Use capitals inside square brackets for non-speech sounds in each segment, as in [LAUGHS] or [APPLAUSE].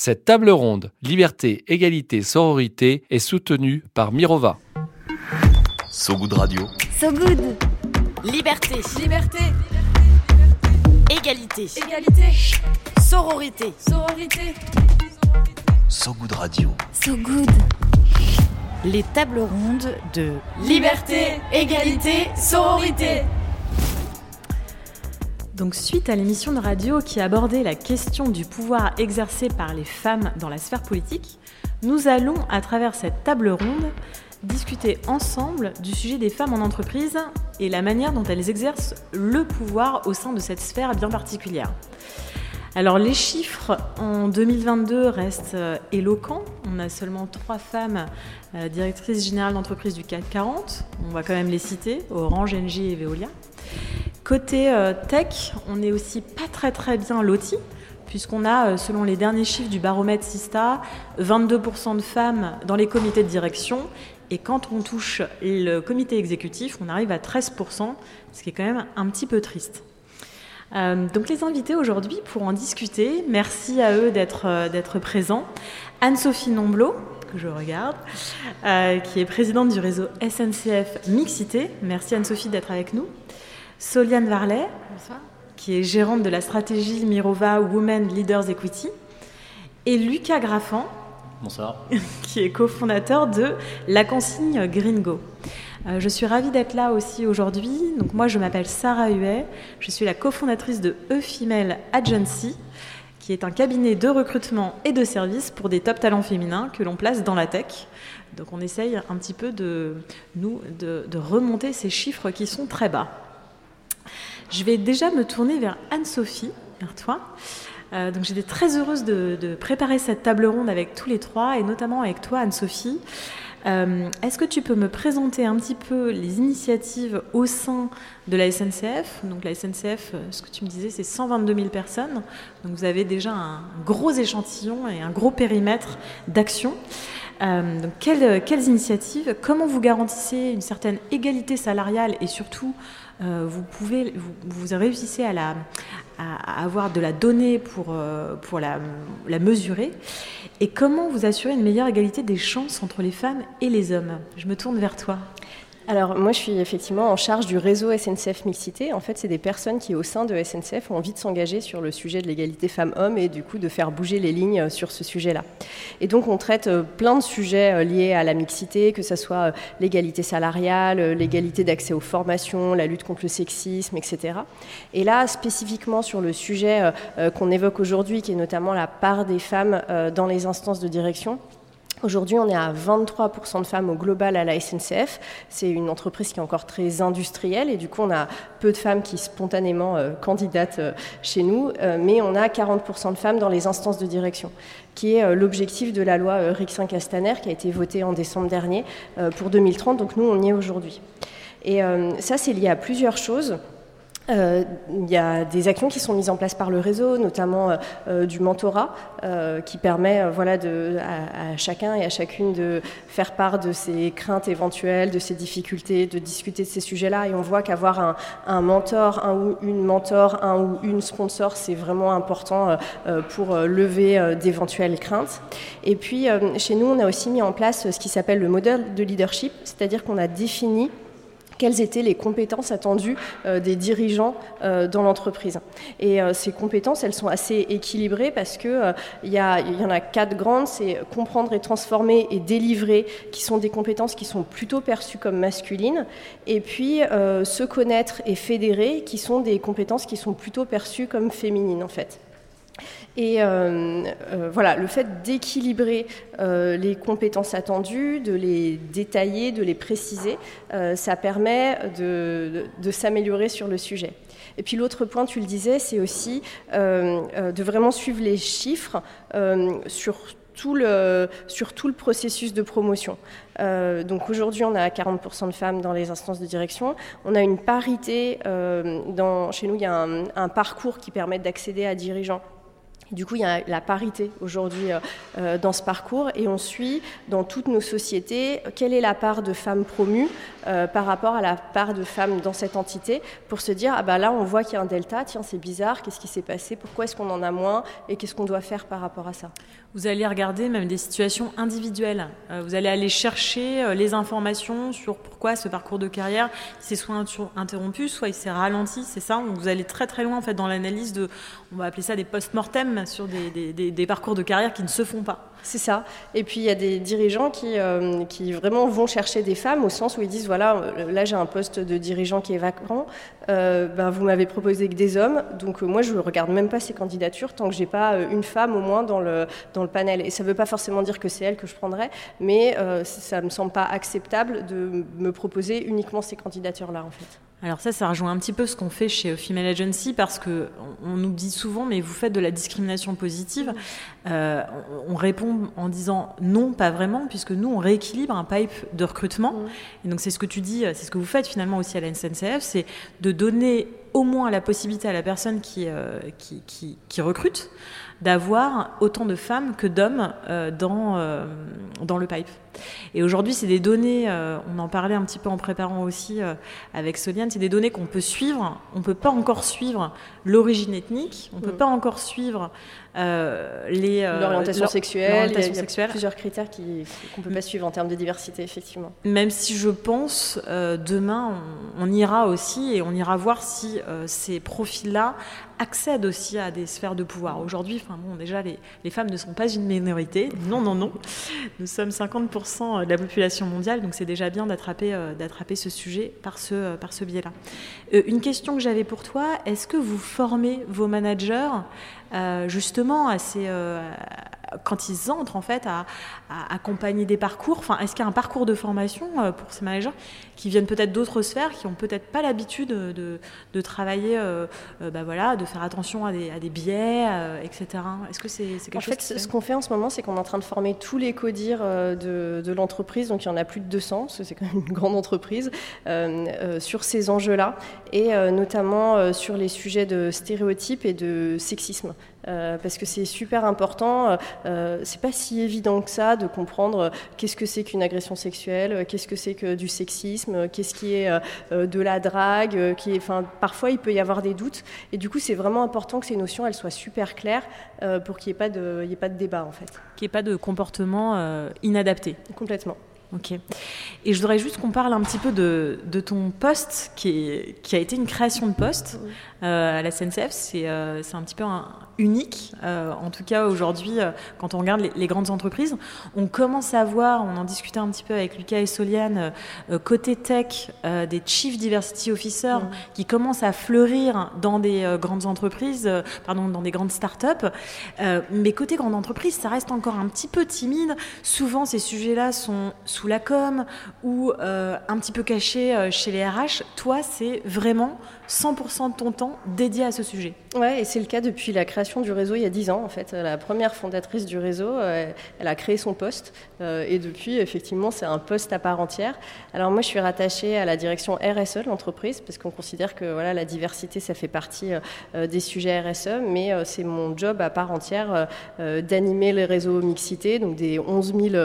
Cette table ronde, liberté, égalité, sororité, est soutenue par Mirova. So Good Radio. So Good. Liberté. Liberté. Égalité. Égalité. Sororité. Sororité. So Good Radio. So Good. Les tables rondes de Liberté, égalité, sororité. Donc suite à l'émission de radio qui abordait la question du pouvoir exercé par les femmes dans la sphère politique, nous allons, à travers cette table ronde, discuter ensemble du sujet des femmes en entreprise et la manière dont elles exercent le pouvoir au sein de cette sphère bien particulière. Alors les chiffres en 2022 restent euh, éloquents. On a seulement trois femmes euh, directrices générales d'entreprise du CAC 40. On va quand même les citer, Orange, Engie et Veolia. Côté euh, tech, on est aussi pas très très bien loti, puisqu'on a, selon les derniers chiffres du baromètre Sista, 22% de femmes dans les comités de direction. Et quand on touche le comité exécutif, on arrive à 13%, ce qui est quand même un petit peu triste. Euh, donc les invités aujourd'hui pour en discuter, merci à eux d'être euh, présents. Anne-Sophie Nomblot, que je regarde, euh, qui est présidente du réseau SNCF Mixité. Merci Anne-Sophie d'être avec nous. Soliane Varlet, qui est gérante de la stratégie Mirova Women Leaders Equity. Et Lucas Graffan, Bonsoir. [LAUGHS] qui est cofondateur de La Consigne Gringo. Euh, je suis ravie d'être là aussi aujourd'hui. Donc moi, je m'appelle Sarah Huet. Je suis la cofondatrice de E-Female Agency, qui est un cabinet de recrutement et de services pour des top talents féminins que l'on place dans la tech. Donc on essaye un petit peu de nous de, remonter ces chiffres qui sont très bas. Je vais déjà me tourner vers Anne-Sophie, vers toi. Euh, donc j'étais très heureuse de, préparer cette table ronde avec tous les trois et notamment avec toi Anne-Sophie. Euh, est-ce que tu peux me présenter un petit peu les initiatives au sein de la SNCF Donc la SNCF, euh, ce que tu me disais, c'est 122 000 personnes. Donc vous avez déjà un gros échantillon et un gros périmètre d'action. Euh, quelles, initiatives? Comment vous garantissez une certaine égalité salariale et surtout vous pouvez vous, réussissez à, la, avoir de la donnée pour, pour la, la mesurer et comment vous assurez une meilleure égalité des chances entre les femmes et les hommes? Je me tourne vers toi. Alors moi je suis effectivement en charge du réseau SNCF Mixité. En fait c'est des personnes qui au sein de SNCF ont envie de s'engager sur le sujet de l'égalité femmes-hommes et du coup de faire bouger les lignes sur ce sujet-là. Et donc on traite euh, plein de sujets euh, liés à la mixité, que ce soit euh, l'égalité salariale, l'égalité d'accès aux formations, la lutte contre le sexisme, etc. Et là spécifiquement sur le sujet qu'on évoque aujourd'hui, qui est notamment la part des femmes dans les instances de direction. Aujourd'hui, on est à 23% de femmes au global à la SNCF. C'est une entreprise qui est encore très industrielle et du coup, on a peu de femmes qui spontanément euh, candidatent euh, chez nous, euh, mais on a 40% de femmes dans les instances de direction, qui est l'objectif de la loi Rixin-Castaner qui a été votée en décembre dernier pour 2030. Donc nous, on y est aujourd'hui. Et ça, c'est lié à plusieurs choses. Euh, il y a des actions qui sont mises en place par le réseau, notamment euh, euh, du mentorat, qui permet à, chacun et à chacune de faire part de ses craintes éventuelles, de ses difficultés, de discuter de ces sujets-là. Et on voit qu'avoir un, un, mentor, un ou une mentor, un ou une sponsor, c'est vraiment important pour lever d'éventuelles craintes. Et puis, chez nous, on a aussi mis en place ce qui s'appelle le modèle de leadership, c'est-à-dire qu'on a défini quelles étaient les compétences attendues euh, des dirigeants euh, dans l'entreprise. Et euh, ces compétences, elles sont assez équilibrées parce que il y, en a quatre grandes, c'est comprendre et transformer et délivrer, qui sont des compétences qui sont plutôt perçues comme masculines, et puis se connaître et fédérer, qui sont des compétences qui sont plutôt perçues comme féminines en fait. Et euh, euh, voilà, le fait d'équilibrer euh, les compétences attendues, de les détailler, de les préciser, ça permet de, s'améliorer sur le sujet. Et puis l'autre point, tu le disais, c'est aussi de vraiment suivre les chiffres sur tout le, sur tout le processus de promotion. donc aujourd'hui, on a 40% de femmes dans les instances de direction. On a une parité. dans, chez nous, il y a un parcours qui permet d'accéder à dirigeants Du coup, il y a la parité aujourd'hui euh, euh, dans ce parcours et on suit dans toutes nos sociétés quelle est la part de femmes promues euh, par rapport à la part de femmes dans cette entité pour se dire ah bah là on voit qu'il y a un delta, tiens c'est bizarre, qu'est-ce qui s'est passé, pourquoi est-ce qu'on en a moins et qu'est-ce qu'on doit faire par rapport à ça? Vous allez regarder même des situations individuelles. vous allez aller chercher les informations sur pourquoi ce parcours de carrière s'est soit interrompu, soit il s'est ralenti, c'est ça? Vous allez très très loin en fait dans l'analyse de, on va appeler ça des post-mortem sur des, parcours de carrière qui ne se font pas. C'est ça. Et puis il y a des dirigeants qui, euh, qui vraiment vont chercher des femmes au sens où ils disent voilà, euh, là j'ai un poste de dirigeant qui est vacant, euh, ben, vous m'avez proposé que des hommes, donc moi je ne regarde même pas ces candidatures tant que j'ai pas une femme au moins dans le, dans le panel. Et ça ne veut pas forcément dire que c'est elle que je prendrai, mais ça ne me semble pas acceptable de me proposer uniquement ces candidatures-là en fait. Alors ça, ça rejoint un petit peu ce qu'on fait chez Female Agency parce que on nous dit souvent, mais vous faites de la discrimination positive. Euh, on répond en disant non, pas vraiment, puisque nous on rééquilibre un pipe de recrutement. Et donc c'est ce que tu dis, c'est ce que vous faites finalement aussi à la SNCF, c'est de donner au moins la possibilité à la personne qui, euh, qui, qui recrute d'avoir autant de femmes que d'hommes euh, dans, euh, dans le pipe. Et aujourd'hui, c'est des données, euh, on en parlait un petit peu en préparant aussi avec Soliane, c'est des données qu'on peut suivre. On ne peut pas encore suivre l'origine ethnique, on ne peut mm. pas encore suivre les l'orientation sexuelle, il y, a, plusieurs critères qu'on ne peut pas suivre en termes de diversité, effectivement. Même si je pense, demain, on, on, ira aussi et on ira voir si ces profils-là accèdent aussi à des sphères de pouvoir. Aujourd'hui, enfin bon, déjà, les, les, femmes ne sont pas une minorité. Non, non, non. Nous sommes 50% de la population mondiale, donc c'est déjà bien d'attraper euh, d'attraper ce sujet par ce, euh, par ce biais-là. Euh, une question que j'avais pour toi, est-ce que vous formez vos managers? Justement à ces, quand ils entrent en fait à, accompagner des parcours Enfin, est-ce qu'il y a un parcours de formation euh, pour ces managers qui viennent peut-être d'autres sphères, qui ont peut-être pas l'habitude de, de, travailler, euh, euh, bah voilà, de faire attention à des, à des biais, etc. Est-ce que c'est quelque en chose En fait, ce qu'on fait en ce moment, c'est qu'on est en train de former tous les codires de, de l'entreprise, donc il y en a plus de 200, parce que c'est quand même une grande entreprise, sur ces enjeux-là, et notamment sur les sujets de stéréotypes et de sexisme. Euh, parce que c'est super important. Euh, euh, c'est pas si évident que ça de comprendre qu'est-ce que c'est qu'une agression sexuelle, qu'est-ce que c'est que du sexisme, qu'est-ce qui est de la drague. Qui est, enfin, parfois, il peut y avoir des doutes. Et du coup, c'est vraiment important que ces notions elles soient super claires pour qu'il n'y ait, pas de, ait pas de débat, en fait. Qu'il n'y ait pas de comportement inadapté. Complètement. Ok. Et je voudrais juste qu'on parle un petit peu de, de ton poste, qui, qui, a été une création de poste à la SNCF. C'est un petit peu un, unique. Euh, en tout cas, aujourd'hui, euh, quand on regarde les, grandes entreprises, on commence à voir, on en discutait un petit peu avec Lucas et Soliane, euh, côté tech, des Chief Diversity Officers mmh. qui commencent à fleurir dans des grandes entreprises, pardon, dans des grandes startups. mais côté grande entreprise, ça reste encore un petit peu timide. Souvent, ces sujets-là sont sous la com ou un petit peu cachés chez les RH. Toi, c'est vraiment 100% de ton temps dédié à ce sujet. Ouais, et c'est le cas depuis la création du réseau il y a 10 ans. En fait, la première fondatrice du réseau, euh, elle a créé son poste euh, et depuis, effectivement, c'est un poste à part entière. Alors moi, je suis rattachée à la direction RSE de l'entreprise parce qu'on considère que voilà, la diversité, ça fait partie euh, des sujets RSE, mais c'est mon job à part entière d'animer les réseaux mixité, donc des 11 000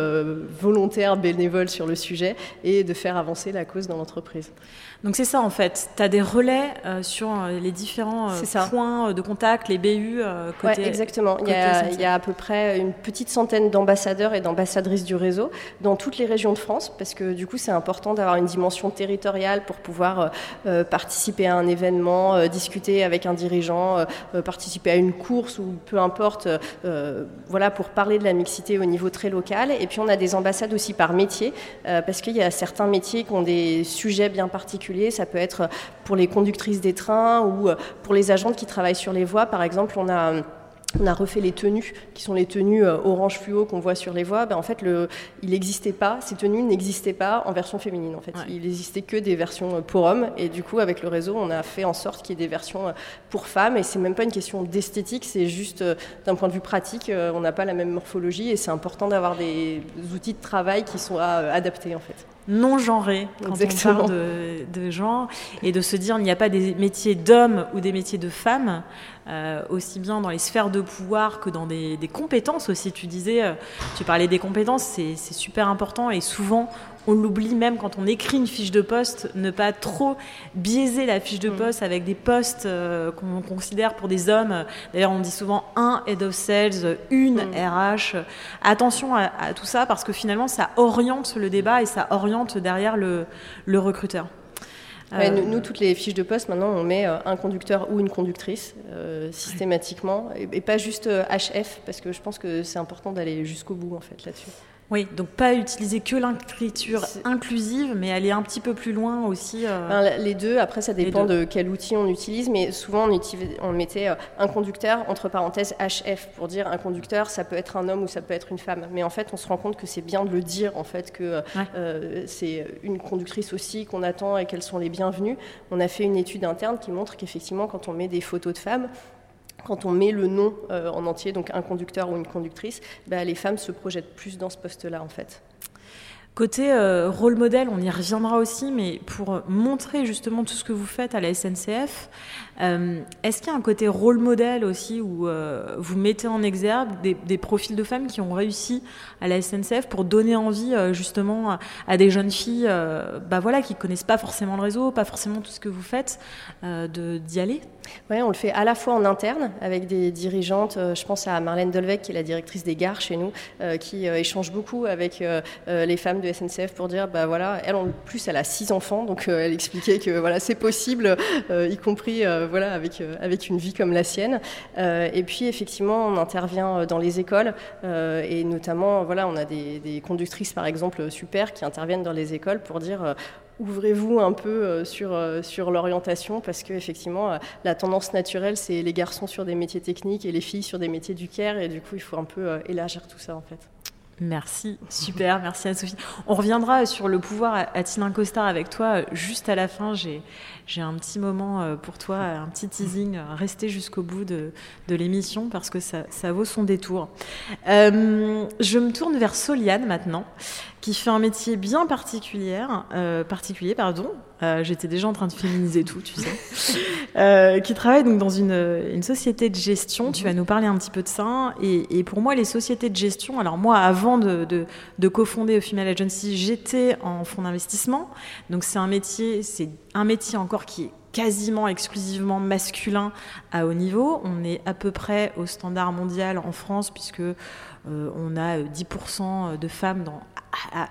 volontaires bénévoles sur le sujet et de faire avancer la cause dans l'entreprise. Donc c'est ça en fait, tu as des relais euh, sur euh, les différents euh, points de contact, les BU côté. Ouais, exactement. il, y a, il, y a, à peu près une petite centaine d'ambassadeurs et d'ambassadrices du réseau dans toutes les régions de France, parce que du coup c'est important d'avoir une dimension territoriale pour pouvoir participer à un événement, discuter avec un dirigeant, participer à une course ou peu importe, voilà, pour parler de la mixité au niveau très local. Et puis on a des ambassades aussi par métier, parce qu'il y a certains métiers qui ont des sujets bien particuliers ça peut être pour les conductrices des trains ou euh, pour les agentes qui travaillent sur les voies. Par exemple, on a on a refait les tenues, qui sont les tenues euh, orange fluo qu'on voit sur les voies. Ben, en fait, le, il n'existait pas, ces tenues n'existaient pas en version féminine. En fait, il n'existait que des versions euh, pour hommes. Et du coup, avec le réseau, on a fait en sorte qu'il y ait des versions pour femmes. Et c'est même pas une question d'esthétique, c'est juste d'un point de vue pratique, on n'a pas la même morphologie et c'est important d'avoir des outils de travail qui sont adaptés en fait non genrés quand on parle de, de, genre et de se dire il n'y a pas des métiers d'hommes ou des métiers de femmes aussi bien dans les sphères de pouvoir que dans des, compétences aussi. Tu disais, tu parlais des compétences, c'est super important et souvent on l'oublie même quand on écrit une fiche de poste, ne pas trop biaiser la fiche de mm. poste avec des postes euh, qu'on considère pour des hommes. D'ailleurs, on dit souvent un head of sales, une RH. Mm. Attention à, tout ça parce que finalement, ça oriente le débat et ça oriente derrière le, recruteur. Euh, nous, toutes les fiches de poste, maintenant, on met euh, un conducteur ou une conductrice systématiquement, et, pas juste HF, parce que je pense que c'est important d'aller jusqu'au bout, en fait, là-dessus. Oui, donc pas utiliser que l'écriture inclusive, mais aller un petit peu plus loin aussi. Euh, les deux, après ça dépend de quel outil on utilise, mais souvent on, on mettait euh, un conducteur entre parenthèses HF pour dire un conducteur, ça peut être un homme ou ça peut être une femme. Mais en fait, on se rend compte que c'est bien de le dire, en fait, que euh, c'est une conductrice aussi qu'on attend et qu'elles sont les bienvenues. On a fait une étude interne qui montre qu'effectivement, quand on met des photos de femmes, quand on met le nom euh, en entier, donc un conducteur ou une conductrice, bah, les femmes se projettent plus dans ce poste-là en fait. Côté euh, rôle modèle, on y reviendra aussi, mais pour montrer justement tout ce que vous faites à la SNCF, euh, est-ce qu'il y a un côté rôle modèle aussi où euh, vous mettez en exergue des, profils de femmes qui ont réussi à la SNCF pour donner envie justement à, des jeunes filles bah voilà, qui ne connaissent pas forcément le réseau, pas forcément tout ce que vous faites, d'y aller? Oui, on le fait à la fois en interne avec des dirigeantes. je pense à Marlène Dolvec, qui est la directrice des gares chez nous, qui échange beaucoup avec les femmes de SNCF pour dire, bah voilà, elle en plus, elle a six enfants, donc euh, elle expliquait que voilà, c'est possible, euh, y compris euh, voilà avec avec une vie comme la sienne. et puis effectivement, on intervient dans les écoles et notamment voilà, on a des, conductrices par exemple super qui interviennent dans les écoles pour dire ouvrez-vous un peu sur, sur l'orientation parce que effectivement la tendance naturelle c'est les garçons sur des métiers techniques et les filles sur des métiers du care et du coup il faut un peu élargir tout ça en fait. Merci, super, merci à Sophie. On reviendra sur le pouvoir à Tinin Costard avec toi euh, juste à la fin. J'ai, j'ai un petit moment euh, pour toi, un petit teasing. Euh, restez jusqu'au bout de, de l'émission parce que ça, ça, vaut son détour. je me tourne vers Soliane maintenant, qui fait un métier bien particulier, particulier pardon. j'étais déjà en train de féminiser tout, tu sais. [LAUGHS] qui travaille donc dans une, une, société de gestion. Tu vas nous parler un petit peu de ça. Et, et pour moi, les sociétés de gestion, alors moi, avant de, de, de cofonder Female Agency, j'étais en fonds d'investissement. Donc c'est un métier, c'est un métier encore qui est quasiment exclusivement masculin à haut niveau. On est à peu près au standard mondial en France puisque euh, on a 10% de femmes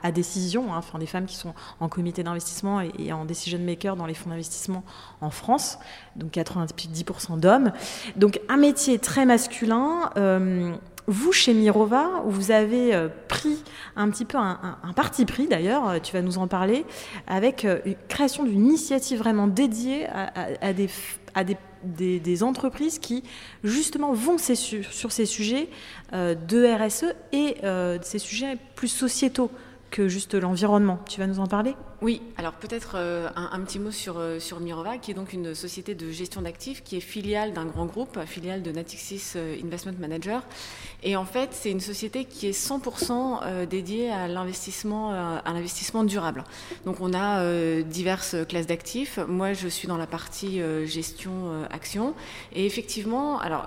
à, décision, hein, enfin des femmes qui sont en comité d'investissement et, en decision maker dans les fonds d'investissement en France, donc 90% d'hommes. Donc un métier très masculin. Euh, vous, chez Mirova, vous avez euh, pris un petit peu un, parti pris, d'ailleurs, euh, tu vas nous en parler, avec euh, une création d'une initiative vraiment dédiée à, des, entreprises qui, justement, vont sur ces sujets de RSE et ces sujets plus sociétaux que juste l'environnement. Tu vas nous en parler? Oui, alors peut-être euh, un, petit mot sur, euh, sur Mirova, qui est donc une société de gestion d'actifs qui est filiale d'un grand groupe, filiale de Natixis euh, Investment Manager. Et en fait, c'est une société qui est 100% dédiée à l'investissement, durable. Donc on a diverses classes d'actifs. Moi, je suis dans la partie gestion action. Et effectivement, alors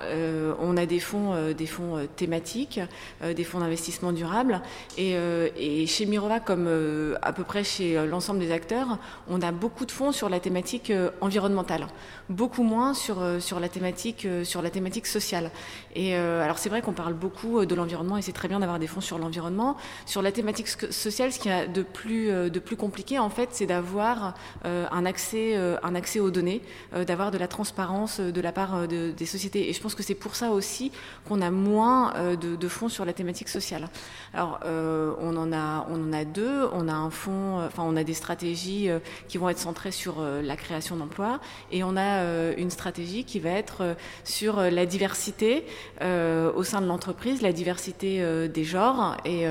on a des fonds, des fonds thématiques, des fonds d'investissement durable. Et, chez Mirova, comme à peu près chez l'ensemble des acteurs, on a beaucoup de fonds sur la thématique euh, environnementale, beaucoup moins sur, euh, sur, la, thématique, euh, sur la thématique sociale. Et alors c'est vrai qu'on parle beaucoup de l'environnement et c'est très bien d'avoir des fonds sur l'environnement. Sur la thématique sociale, ce qui a de plus, de plus compliqué, en fait, c'est d'avoir un, accès, un accès aux données, d'avoir de la transparence de la part des sociétés. Et je pense que c'est pour ça aussi qu'on a moins de, de, fonds sur la thématique sociale. Alors on, en a, on en a deux. On a un fonds, enfin on a des stratégies euh, qui vont être centrées sur euh, la création d'emplois et on a euh, une stratégie qui va être sur la diversité au sein de l'entreprise, la diversité des genres et,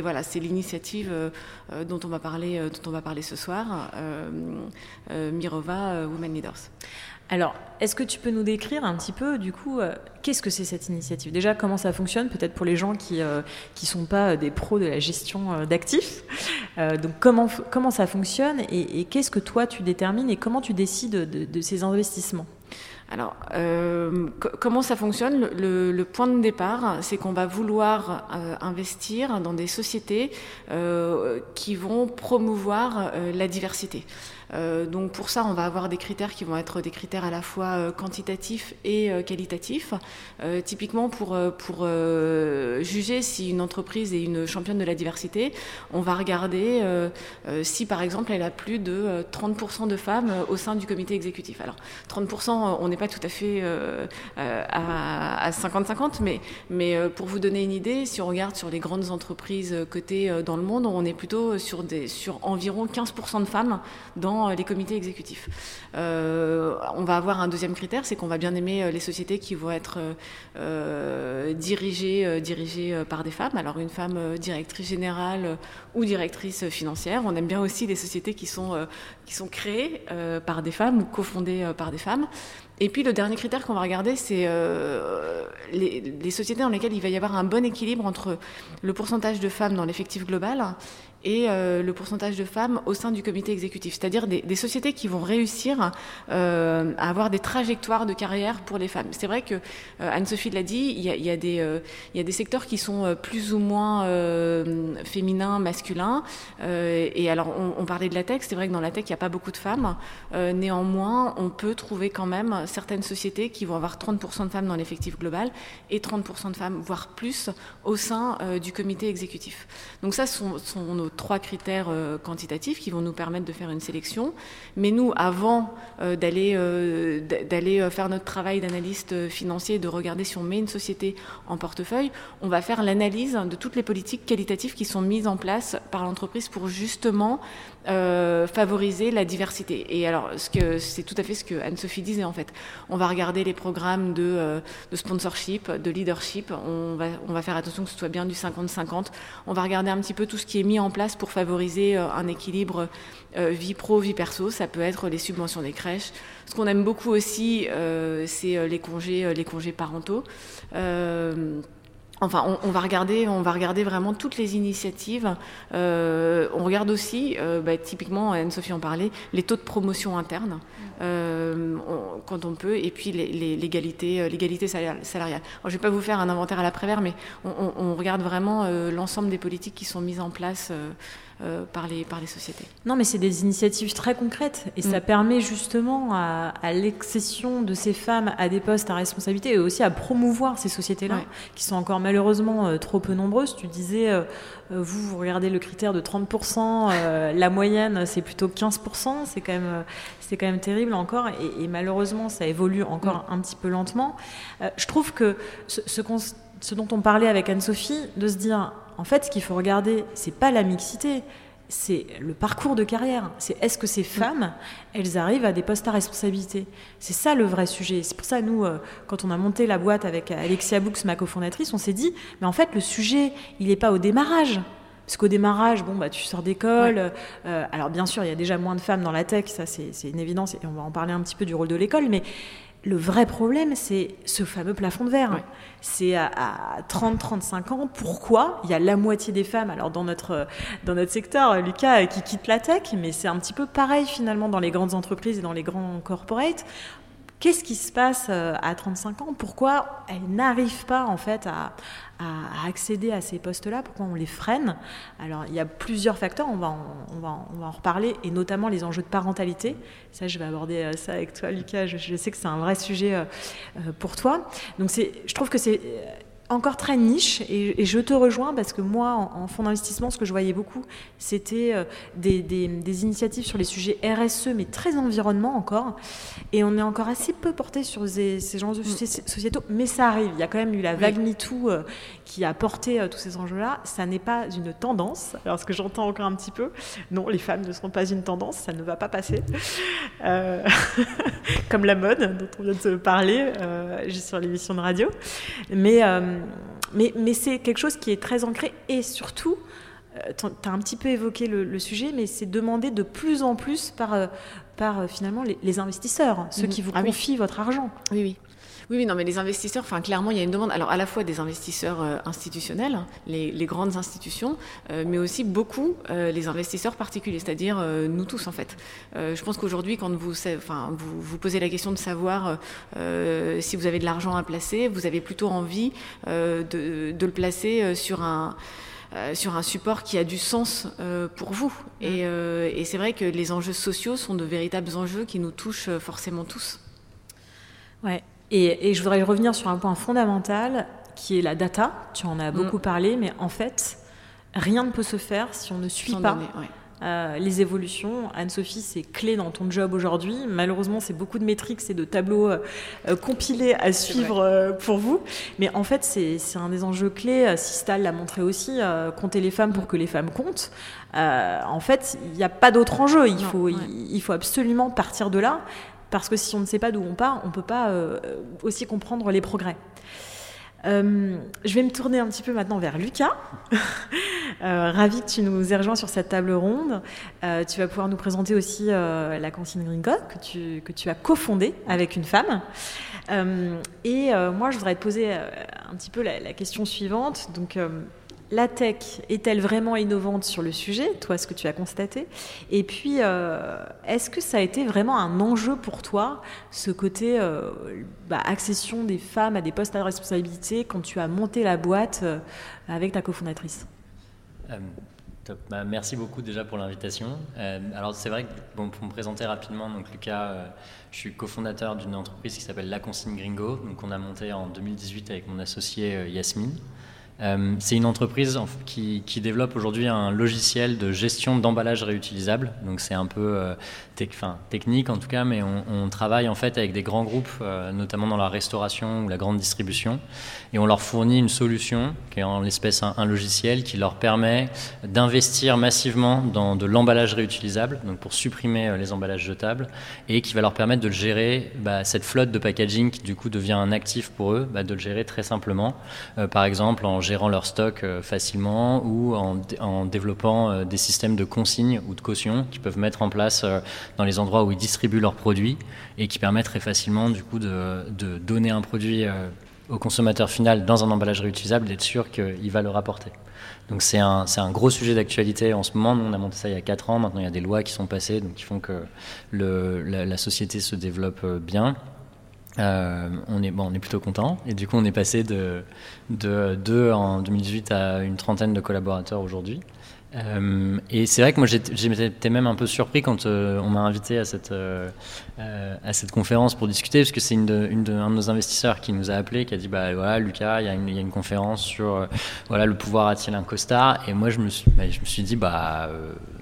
voilà, c'est l'initiative dont on va parler, dont on va parler ce soir, Mirova Women Leaders. Alors, est-ce que tu peux nous décrire un petit peu, du coup, euh, qu'est-ce que c'est cette initiative? Déjà, comment ça fonctionne, peut-être pour les gens qui ne euh, sont pas des pros de la gestion euh, d'actifs? donc, comment, comment ça fonctionne et, qu'est-ce que toi, tu détermines et comment tu décides de ces investissements? Alors, euh, comment ça fonctionne? Le, point de départ, c'est qu'on va vouloir euh, investir dans des sociétés euh, qui vont promouvoir euh, la diversité. Euh, donc pour ça, on va avoir des critères qui vont être des critères à la fois euh, quantitatifs et euh, qualitatifs. typiquement, pour, pour juger si une entreprise est une championne de la diversité, on va regarder si par exemple elle a plus de 30% de femmes au sein du comité exécutif. Alors 30%, on n'est pas tout à fait à 50-50, mais, mais pour vous donner une idée, si on regarde sur les grandes entreprises cotées dans le monde, on est plutôt sur, des, sur environ 15% de femmes dans euh, les comités exécutifs. Euh, on va avoir un deuxième critère, c'est qu'on va bien aimer euh, les sociétés qui vont être dirigées, dirigées par des femmes. Alors une femme directrice générale ou directrice financière. On aime bien aussi les sociétés qui sont, qui sont créées par des femmes ou cofondées par des femmes. Et puis le dernier critère qu'on va regarder, c'est les, sociétés dans lesquelles il va y avoir un bon équilibre entre le pourcentage de femmes dans l'effectif global et euh, le pourcentage de femmes au sein du comité exécutif, c'est-à-dire des, sociétés qui vont réussir euh, à avoir des trajectoires de carrière pour les femmes. C'est vrai que euh, Anne-Sophie l'a dit, il y, a, des, secteurs qui sont plus ou moins féminins, masculins. et alors, on, parlait de la tech, c'est vrai que dans la tech, il n'y a pas beaucoup de femmes. néanmoins, on peut trouver quand même certaines sociétés qui vont avoir 30% de femmes dans l'effectif global et 30% de femmes, voire plus, au sein du comité exécutif. Donc ça, sont, sont nos trois critères euh, quantitatifs qui vont nous permettre de faire une sélection. Mais nous, avant euh, d'aller euh, d'aller faire notre travail d'analyste financier, de regarder si on met une société en portefeuille, on va faire l'analyse de toutes les politiques qualitatives qui sont mises en place par l'entreprise pour justement favoriser la diversité. Et alors, ce que c'est tout à fait ce que Anne-Sophie disait en fait. On va regarder les programmes de, de sponsorship, de leadership. On va, on va faire attention que ce soit bien du 50-50. On va regarder un petit peu tout ce qui est mis en place pour favoriser euh, un équilibre euh, vie pro, vie perso. Ça peut être les subventions des crèches. Ce qu'on aime beaucoup aussi, euh, c'est les congés, les congés parentaux. Enfin, on, va regarder, on va regarder vraiment toutes les initiatives. Euh, on regarde aussi, euh, bah, typiquement, Anne-Sophie en parlait, les taux de promotion interne, euh, quand on peut, et puis l'égalité, euh, l'égalité salariale. Alors, je ne vais pas vous faire un inventaire à l'après-vert, mais on, on, regarde vraiment l'ensemble des politiques qui sont mises en place. Euh, par, les, par les sociétés. Non, mais c'est des initiatives très concrètes et mm. ça permet justement à, à de ces femmes à des postes à responsabilité et aussi à promouvoir ces sociétés-là ouais. qui sont encore malheureusement euh, trop peu nombreuses. Tu disais, euh, vous, vous regardez le critère de 30%, euh, la moyenne c'est plutôt 15%, c'est quand même, quand même terrible encore et, et, malheureusement ça évolue encore mm. un petit peu lentement. Je trouve que ce, ce, ce dont on parlait avec Anne-Sophie, de se dire en fait, ce qu'il faut regarder, c'est pas la mixité, c'est le parcours de carrière. C'est est-ce que ces femmes, elles arrivent à des postes à responsabilité? C'est ça le vrai sujet. C'est pour ça, nous, euh, quand on a monté la boîte avec Alexia Books, ma cofondatrice, on s'est dit, mais en fait, le sujet, il n'est pas au démarrage. Parce qu'au démarrage, bon, bah, tu sors d'école. Ouais. Euh, alors, bien sûr, il y a déjà moins de femmes dans la tech, ça, c'est une évidence, et on va en parler un petit peu du rôle de l'école, mais le vrai problème, c'est ce fameux plafond de verre. Ouais. C'est à, à 30-35 ans. Pourquoi Il y a la moitié des femmes, alors dans notre, dans notre secteur, Lucas, qui quittent la tech, mais c'est un petit peu pareil finalement dans les grandes entreprises et dans les grands corporates. Qu'est-ce qui se passe euh, à 35 ans? Pourquoi elles n'arrivent pas en fait à, à, accéder à ces postes-là Pourquoi on les freine? Alors il y a plusieurs facteurs, on va, en, on, va, on va en reparler, et notamment les enjeux de parentalité. Ça, je vais aborder euh, ça avec toi, Lucas. Je, je sais que c'est un vrai sujet euh, pour toi. Donc je trouve que c'est encore très niche et, et, je te rejoins parce que moi, en, en fonds d'investissement, ce que je voyais beaucoup, c'était euh, des, des, des, initiatives sur les sujets RSE, mais très environnement encore. Et on est encore assez peu porté sur ces, ces enjeux mm. sociétaux, mais ça arrive. Il y a quand même eu la vague. MeToo euh, qui a porté euh, tous ces enjeux-là. Ça n'est pas une tendance. Alors, ce que j'entends encore un petit peu, non, les femmes ne seront pas une tendance, ça ne va pas passer. Euh, [LAUGHS] comme la mode dont on vient de se parler euh, sur l'émission de radio. Mais mais, mais c'est quelque chose qui est très ancré et surtout, tu as un petit peu évoqué le, le sujet, mais c'est demandé de plus en plus par, par finalement les, les investisseurs, ceux mmh. qui vous ah confient oui. votre argent. Oui, oui. Oui, non, mais les investisseurs, enfin, clairement, il y a une demande. Alors, à la fois des investisseurs euh, institutionnels, hein, les, grandes institutions, euh, mais aussi beaucoup euh, les investisseurs particuliers, c'est-à-dire nous tous, en fait. je pense qu'aujourd'hui, quand vous, enfin, vous, vous, posez la question de savoir si vous avez de l'argent à placer, vous avez plutôt envie de, de, le placer sur un. sur un support qui a du sens pour vous. Mmh. Et, et c'est vrai que les enjeux sociaux sont de véritables enjeux qui nous touchent forcément tous. Ouais, et, je voudrais revenir sur un point fondamental qui est la data. Tu en as beaucoup mm. parlé, mais en fait, rien ne peut se faire si on ne suit pas euh, les évolutions. Anne-Sophie, c'est clé dans ton job aujourd'hui. Malheureusement, c'est beaucoup de métriques et de tableaux euh, euh, compilés à suivre pour vous. Mais en fait, c'est un des enjeux clés. Sistal l'a montré aussi, compter les femmes pour que les femmes comptent. en fait, il n'y a pas d'autre enjeu. Il, faut, il faut absolument partir de là. Parce que si on ne sait pas d'où on part, on ne peut pas euh, aussi comprendre les progrès. Euh, je vais me tourner un petit peu maintenant vers Lucas. [LAUGHS] euh, ravi que tu nous aies rejoint sur cette table ronde. Tu vas pouvoir nous présenter aussi la cantine Gringot que tu, que tu as cofondée avec une femme. et moi, je voudrais te poser un petit peu la, la question suivante. Donc, la tech est-elle vraiment innovante sur le sujet, toi, ce que tu as constaté? Et puis, euh, est-ce que ça a été vraiment un enjeu pour toi, ce côté euh, bah, accession des femmes à des postes à responsabilité quand tu as monté la boîte euh, avec ta cofondatrice? Bah, merci beaucoup déjà pour l'invitation. alors c'est vrai que pour me présenter rapidement, donc Lucas, je suis cofondateur d'une entreprise qui s'appelle La Consigne Gringo, donc on a monté en 2018 avec mon associé Yasmine. Euh, c'est une entreprise qui, développe aujourd'hui un logiciel de gestion d'emballage réutilisable. Donc c'est un peu euh, technique en tout cas, mais on, travaille en fait avec des grands groupes, euh, notamment dans la restauration ou la grande distribution, et on leur fournit une solution qui est en l'espèce un, logiciel qui leur permet d'investir massivement dans de l'emballage réutilisable, donc pour supprimer les emballages jetables, et qui va leur permettre de gérer bah, cette flotte de packaging qui du coup devient un actif pour eux, bah, de le gérer très simplement. par exemple en gérant leur stock euh, facilement ou en, développant euh, des systèmes de consignes ou de caution qu'ils peuvent mettre en place euh, dans les endroits où ils distribuent leurs produits et qui permettent très facilement du coup de, donner un produit au consommateur final dans un emballage réutilisable d'être sûr qu'il va le rapporter. Donc c'est un, un, gros sujet d'actualité en ce moment. On a monté ça il y a 4 ans. Maintenant, il y a des lois qui sont passées donc qui font que la, société se développe bien. Euh, on, est, bon, on est plutôt content. Et du coup, on est passé de, de 2 en 2018 à une trentaine de collaborateurs aujourd'hui. Euh, et c'est vrai que moi j'étais même un peu surpris quand euh, on m'a invité à cette, à cette conférence pour discuter, parce que c'est une, de, une de, un de nos investisseurs qui nous a appelé, qui a dit bah voilà Lucas, il y, a une, y a une conférence sur voilà le pouvoir a-t-il un costard? Et moi je me suis, bah, je me suis dit bah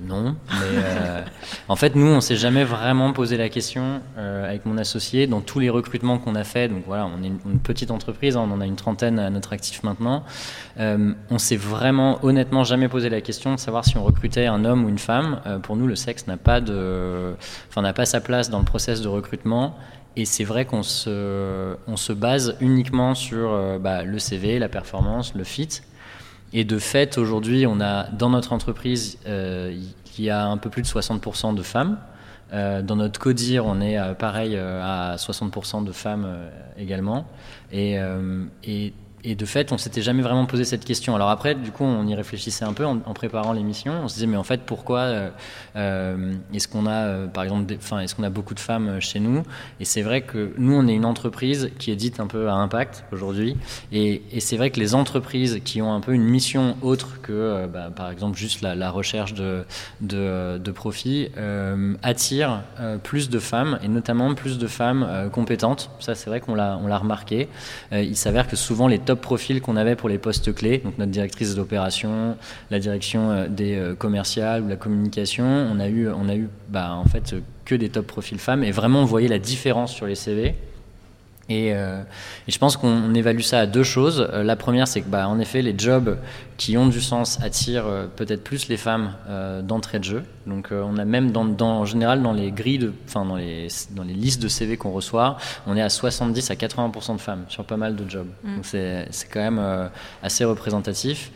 non, mais [LAUGHS] en fait nous on s'est jamais vraiment posé la question avec mon associé dans tous les recrutements qu'on a fait. Donc voilà, on est une, petite entreprise, hein, on en a une trentaine à notre actif maintenant. on s'est vraiment honnêtement jamais posé la question savoir si on recrutait un homme ou une femme. Euh, pour nous, le sexe n'a pas, de, enfin, n'a pas sa place dans le process de recrutement. Et c'est vrai qu'on se, on se base uniquement sur euh, bah, le CV, la performance, le fit. Et de fait, aujourd'hui, on a dans notre entreprise, euh, il y a un peu plus de 60% de femmes. dans notre CODIR, on est pareil à 60% de femmes également. Et et de fait, on s'était jamais vraiment posé cette question. Alors après, du coup, on y réfléchissait un peu en, préparant l'émission. On se disait, mais en fait, pourquoi euh, euh, est-ce qu'on a, euh, par exemple, enfin, est-ce qu'on a beaucoup de femmes chez nous? Et c'est vrai que nous, on est une entreprise qui est dite un peu à impact aujourd'hui. Et, c'est vrai que les entreprises qui ont un peu une mission autre que, bah, par exemple, juste la, recherche de, de, profit attirent plus de femmes et notamment plus de femmes compétentes. Ça, c'est vrai qu'on l'a, on l'a remarqué. il s'avère que souvent les top profil qu'on avait pour les postes clés, donc notre directrice d'opération, la direction euh, des euh, commerciales ou la communication, on a eu, a bah, en fait que des top profils femmes et vraiment on voyait la différence sur les CV. Euh, et, je pense qu'on évalue ça à deux choses. Euh, la première, c'est que, bah, en effet, les jobs qui ont du sens attirent euh, peut-être plus les femmes d'entrée de jeu. Donc, on a même, dans, en général, dans les grilles, de, enfin, dans les, dans les listes de CV qu'on reçoit, on est à 70 à 80% de femmes sur pas mal de jobs. Mm. Donc, c'est quand même assez représentatif.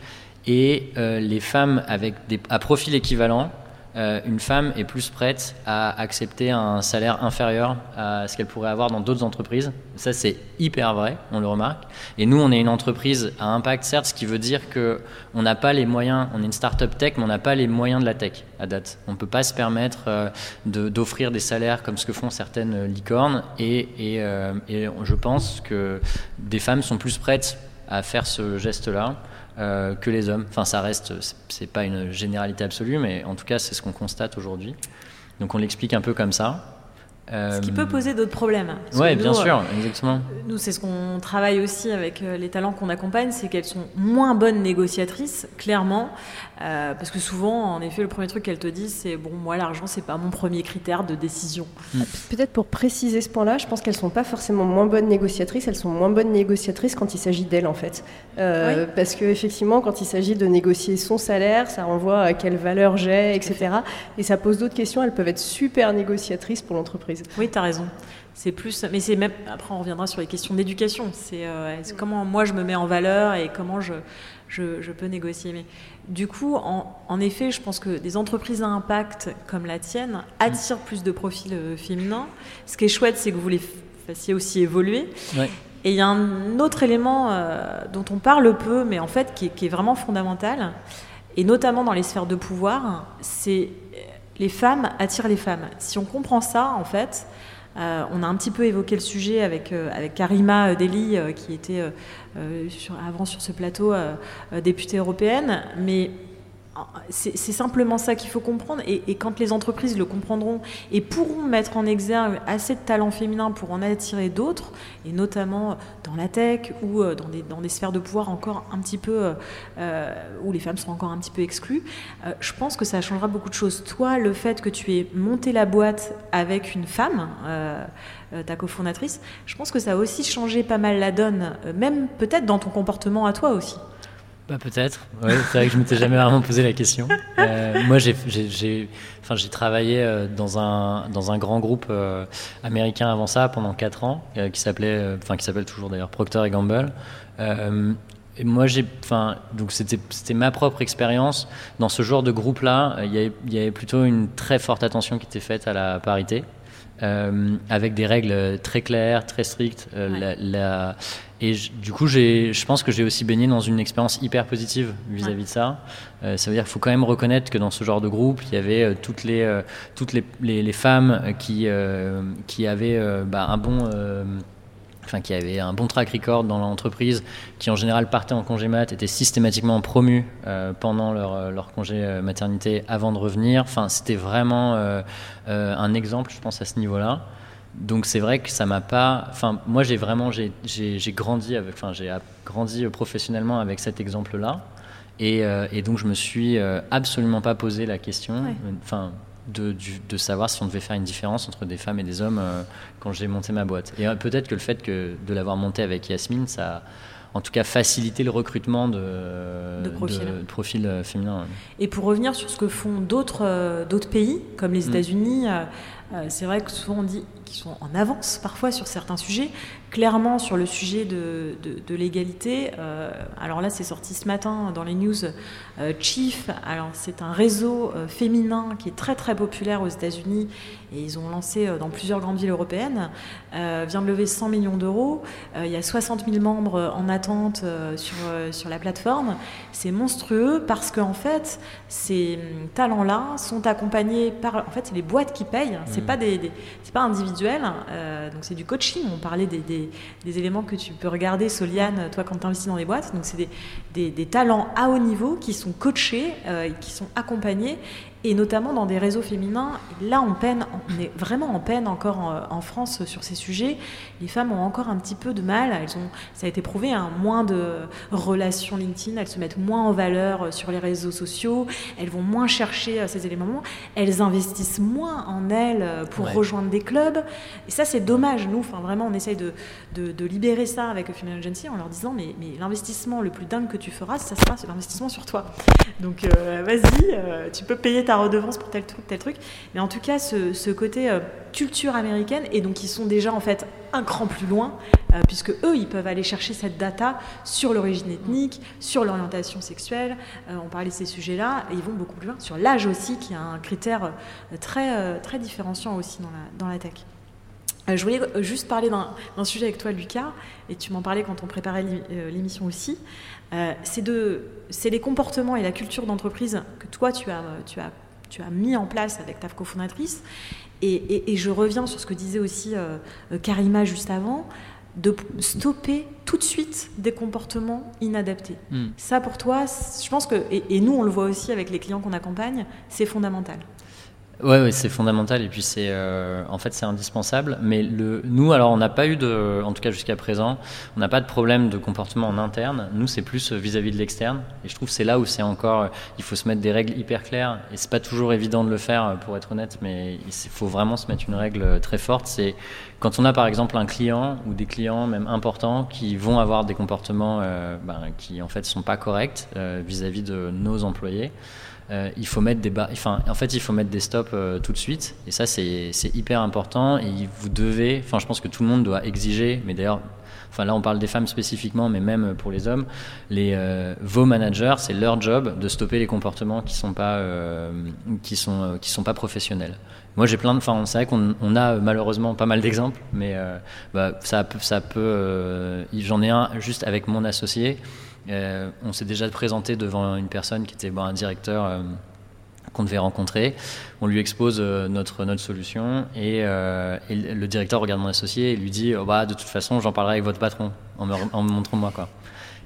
Et les femmes avec des, à profil équivalent euh, une femme est plus prête à accepter un salaire inférieur à ce qu'elle pourrait avoir dans d'autres entreprises. Ça, c'est hyper vrai, on le remarque. Et nous, on est une entreprise à impact, certes, ce qui veut dire qu'on n'a pas les moyens, on est une start-up tech, mais on n'a pas les moyens de la tech à date. On ne peut pas se permettre euh, d'offrir des salaires comme ce que font certaines licornes. Euh, et je pense que des femmes sont plus prêtes à faire ce geste-là euh, que les hommes. Enfin, ça reste, c'est pas une généralité absolue, mais en tout cas, c'est ce qu'on constate aujourd'hui. Donc, on l'explique un peu comme ça. Ce qui peut poser d'autres problèmes. Oui, bien sûr, euh, exactement. Nous, c'est ce qu'on travaille aussi avec euh, les talents qu'on accompagne, c'est qu'elles sont moins bonnes négociatrices, clairement, euh, parce que souvent, en effet, le premier truc qu'elles te disent, c'est bon, moi, l'argent, c'est pas mon premier critère de décision. Hmm. Peut-être pour préciser ce point-là, je pense qu'elles sont pas forcément moins bonnes négociatrices, elles sont moins bonnes négociatrices quand il s'agit d'elles, en fait, euh, parce que effectivement, quand il s'agit de négocier son salaire, ça renvoie à quelle valeur j'ai, etc. Et ça pose d'autres questions. Elles peuvent être super négociatrices pour l'entreprise. Oui, tu as raison. C'est plus, mais c'est même. Après, on reviendra sur les questions d'éducation. C'est euh, comment moi je me mets en valeur et comment je, je, peux négocier. Mais du coup, en, effet, je pense que des entreprises à impact comme la tienne attirent plus de profils euh, féminins. Ce qui est chouette, c'est que vous les fassiez aussi évoluer. Et il y a un autre élément euh, dont on parle peu, mais en fait qui est, qui est vraiment fondamental, et notamment dans les sphères de pouvoir, c'est les femmes attirent les femmes. Si on comprend ça, en fait, euh, on a un petit peu évoqué le sujet avec, euh, avec Karima Deli, euh, qui était avant sur ce plateau députée européenne, mais c'est simplement ça qu'il faut comprendre. Et, quand les entreprises le comprendront et pourront mettre en exergue assez de talents féminins pour en attirer d'autres, et notamment dans la tech ou euh, dans des, sphères de pouvoir encore un petit peu, euh, euh, où les femmes sont encore un petit peu exclues, je pense que ça changera beaucoup de choses. Toi, le fait que tu aies monté la boîte avec une femme, ta cofondatrice, je pense que ça a aussi changé pas mal la donne, même peut-être dans ton comportement à toi aussi. Bah, peut-être. C'est vrai que je m'étais jamais vraiment posé la question. Euh, moi, j'ai, enfin, j'ai travaillé euh, dans un dans un grand groupe euh, américain avant ça pendant 4 ans, qui s'appelait, enfin, qui s'appelle toujours d'ailleurs Procter et Gamble. et moi, j'ai, enfin, donc c'était c'était ma propre expérience. Dans ce genre de groupe-là, il y avait plutôt une très forte attention qui était faite à la parité. Euh, avec des règles très claires, très strictes. Euh, la, et du coup, je pense que j'ai aussi baigné dans une expérience hyper positive vis-à-vis de ça. Euh, ça veut dire qu'il faut quand même reconnaître que dans ce genre de groupe, il y avait toutes les, toutes les, les, femmes qui, qui avaient bah, un bon enfin, qui avait un bon track record dans l'entreprise, qui en général partaient en congé mat, étaient systématiquement promus euh, pendant leur, euh, leur, congé euh, maternité avant de revenir. Enfin, c'était vraiment un exemple, je pense, à ce niveau-là. Donc c'est vrai que ça m'a pas. Enfin, moi j'ai vraiment j'ai grandi avec. Enfin, j'ai grandi professionnellement avec cet exemple-là. Et, et, donc je me suis absolument pas posé la question. Enfin, de, de, savoir si on devait faire une différence entre des femmes et des hommes euh, quand j'ai monté ma boîte. Et euh, peut-être que le fait que, de l'avoir monté avec Yasmine, ça a en tout cas facilité le recrutement de, de profils, euh, féminins. Et pour revenir sur ce que font d'autres d'autres pays, comme les mm. États-Unis, c'est vrai que souvent on dit qu'ils sont en avance parfois sur certains sujets clairement sur le sujet de, de, l'égalité. Euh, alors là, c'est sorti ce matin dans les news. Euh, Chief, alors c'est un réseau euh, féminin qui est très très populaire aux États-Unis et ils ont lancé dans plusieurs grandes villes européennes. vient de lever 100 millions d'euros. il y a 60 000 membres en attente sur sur la plateforme. C'est monstrueux parce qu'en fait, ces hum, talents-là sont accompagnés par. En fait, c'est les boîtes qui payent. C'est mmh. pas des, c'est pas individuel. donc c'est du coaching. On parlait des des, éléments que tu peux regarder, Soliane, toi, quand tu investis dans les boîtes. Donc, c'est des, talents à haut niveau qui sont coachés, euh, qui sont accompagnés et notamment dans des réseaux féminins. Là, on peine, on est vraiment en peine encore en, France sur ces sujets. Les femmes ont encore un petit peu de mal. Elles ont, ça a été prouvé, hein, moins de relations LinkedIn. Elles se mettent moins en valeur sur les réseaux sociaux. Elles vont moins chercher euh, ces éléments. Elles investissent moins en elles euh, pour rejoindre des clubs. Et ça, c'est dommage. Nous, enfin, vraiment, on essaye de, de, libérer ça avec Female Agency en leur disant mais, mais l'investissement le plus dingue que tu feras, ça sera l'investissement sur toi. Donc, euh, vas-y, tu peux payer ta redevance pour tel truc, tel truc. Mais en tout cas, ce, côté euh, culture américaine, et donc ils sont déjà en fait un cran plus loin, euh, puisque eux, ils peuvent aller chercher cette data sur l'origine ethnique, sur l'orientation sexuelle, on parlait de ces sujets-là, et ils vont beaucoup plus loin, sur l'âge aussi, qui est un critère très, très différenciant aussi dans la, dans la tech. Je voulais juste parler d'un sujet avec toi, Lucas, et tu m'en parlais quand on préparait l'émission aussi. Euh, c'est les comportements et la culture d'entreprise que toi, tu as, tu, as, tu as mis en place avec ta cofondatrice. Et, et, je reviens sur ce que disait aussi euh, Karima juste avant, de stopper tout de suite des comportements inadaptés. Hmm. Ça, pour toi, je pense que, et, nous, on le voit aussi avec les clients qu'on accompagne, c'est fondamental. Ouais, c'est fondamental et puis c'est euh, en fait c'est indispensable. Mais le, nous, alors on n'a pas eu de, en tout cas jusqu'à présent, on n'a pas de problème de comportement en interne. Nous, c'est plus vis-à-vis de l'externe. Et je trouve c'est là où c'est encore, il faut se mettre des règles hyper claires. Et c'est pas toujours évident de le faire, pour être honnête, mais il faut vraiment se mettre une règle très forte. C'est quand on a par exemple un client ou des clients même importants qui vont avoir des comportements euh, ben, qui en fait sont pas corrects euh, vis-à-vis de nos employés. Euh, il faut mettre des enfin, en fait, il faut mettre des stops euh, tout de suite. Et ça, c'est hyper important. Et vous devez, enfin, je pense que tout le monde doit exiger, mais d'ailleurs, enfin là on parle des femmes spécifiquement, mais même pour les hommes, les, euh, vos managers, c'est leur job de stopper les comportements qui sont pas, qui sont, qui sont pas professionnels. Moi j'ai plein de, enfin c'est vrai qu'on a malheureusement pas mal d'exemples, mais bah, ça, ça peut, j'en ai un juste avec mon associé. Euh, on s'est déjà présenté devant une personne qui était un directeur euh, qu'on devait rencontrer. On lui expose euh, notre, notre solution et, le directeur regarde mon associé et lui dit oh, bah, De toute façon, j'en parlerai avec votre patron en me, en montrant moi. Quoi.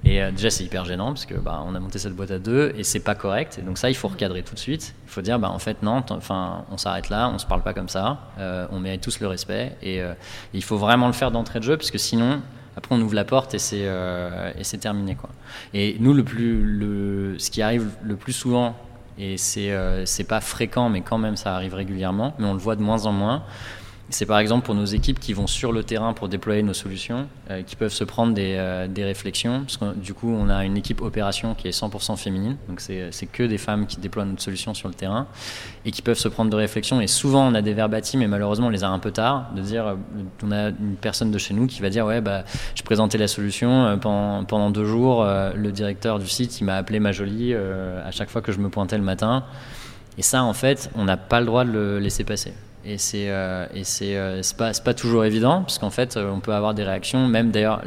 Et déjà, c'est hyper gênant parce que bah, on a monté cette boîte à deux et c'est pas correct. Et donc, ça, il faut recadrer tout de suite. Il faut dire bah, en fait, non, enfin, on s'arrête là, on se parle pas comme ça, on mérite tous le respect. Et, et il faut vraiment le faire d'entrée de jeu parce que sinon, après, on ouvre la porte et c'est euh, terminé quoi. Et nous, le plus le ce qui arrive le plus souvent et c'est euh, pas fréquent, mais quand même ça arrive régulièrement, mais on le voit de moins en moins. C'est par exemple pour nos équipes qui vont sur le terrain pour déployer nos solutions, euh, qui peuvent se prendre des, euh, réflexions. Parce que, du coup, on a une équipe opération qui est 100% féminine, donc c'est que des femmes qui déploient notre solution sur le terrain et qui peuvent se prendre de réflexions. Et souvent, on a des verbatim, mais malheureusement, on les a un peu tard. De dire, euh, on a une personne de chez nous qui va dire, ouais, bah, je présentais la solution pendant, pendant deux jours. le directeur du site, il m'a appelé ma jolie à chaque fois que je me pointais le matin. Et ça, en fait, on n'a pas le droit de le laisser passer. Et c'est euh, euh, pas, pas toujours évident parce qu'en fait euh, on peut avoir des réactions. Même d'ailleurs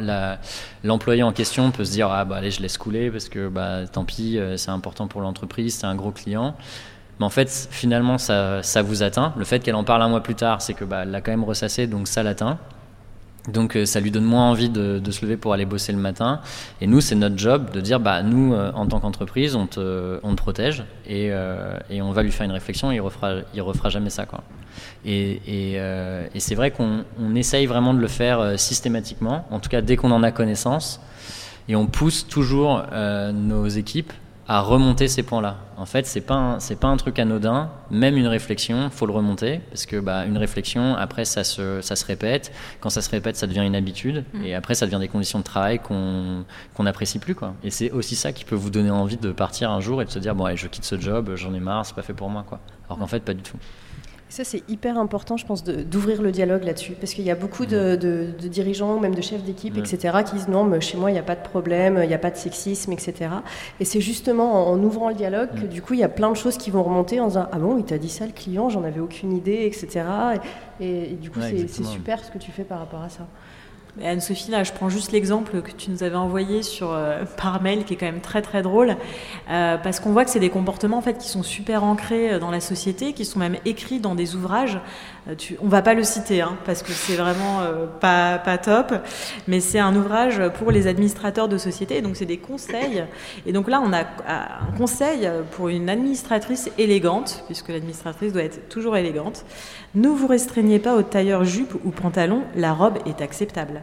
l'employé en question peut se dire ah bah allez je laisse couler parce que bah tant pis c'est important pour l'entreprise c'est un gros client. Mais en fait finalement ça, ça vous atteint. Le fait qu'elle en parle un mois plus tard c'est que bah elle l'a quand même ressassé donc ça l'atteint. Donc euh, ça lui donne moins envie de, se lever pour aller bosser le matin. Et nous, c'est notre job de dire, bah nous, euh, en tant qu'entreprise, on te, on te protège et, euh, et, on va lui faire une réflexion. Et il refera, il refera jamais ça, quoi. Et, et, c'est vrai qu'on on essaye vraiment de le faire systématiquement. En tout cas, dès qu'on en a connaissance, et on pousse toujours nos équipes à remonter ces points-là. En fait, c'est pas c'est pas un truc anodin. Même une réflexion, faut le remonter parce que bah, une réflexion, après ça se ça se répète. Quand ça se répète, ça devient une habitude mm. et après ça devient des conditions de travail qu'on qu'on n'apprécie plus quoi. Et c'est aussi ça qui peut vous donner envie de partir un jour et de se dire bon, allez, je quitte ce job, j'en ai marre, c'est pas fait pour moi quoi. Alors qu'en fait, pas du tout. Ça, c'est hyper important, je pense, d'ouvrir le dialogue là-dessus. Parce qu'il y a beaucoup de, de, dirigeants même de chefs d'équipe, etc., qui disent non, mais chez moi, il n'y a pas de problème, il n'y a pas de sexisme, etc. Et c'est justement en, ouvrant le dialogue que, du coup, il y a plein de choses qui vont remonter en disant Ah bon, il t'a dit ça, le client, j'en avais aucune idée, etc. Et, du coup, c'est super ce que tu fais par rapport à ça. Anne-Sophie, là, je prends juste l'exemple que tu nous avais envoyé sur, euh, par mail, qui est quand même très très drôle, euh, parce qu'on voit que c'est des comportements en fait qui sont super ancrés euh, dans la société, qui sont même écrits dans des ouvrages. Tu, on va pas le citer, hein, parce que c'est vraiment pas, pas top, mais c'est un ouvrage pour les administrateurs de société, donc c'est des conseils. Et donc là, on a un conseil pour une administratrice élégante, puisque l'administratrice doit être toujours élégante. Ne vous restreignez pas au tailleur jupe ou pantalon, la robe est acceptable.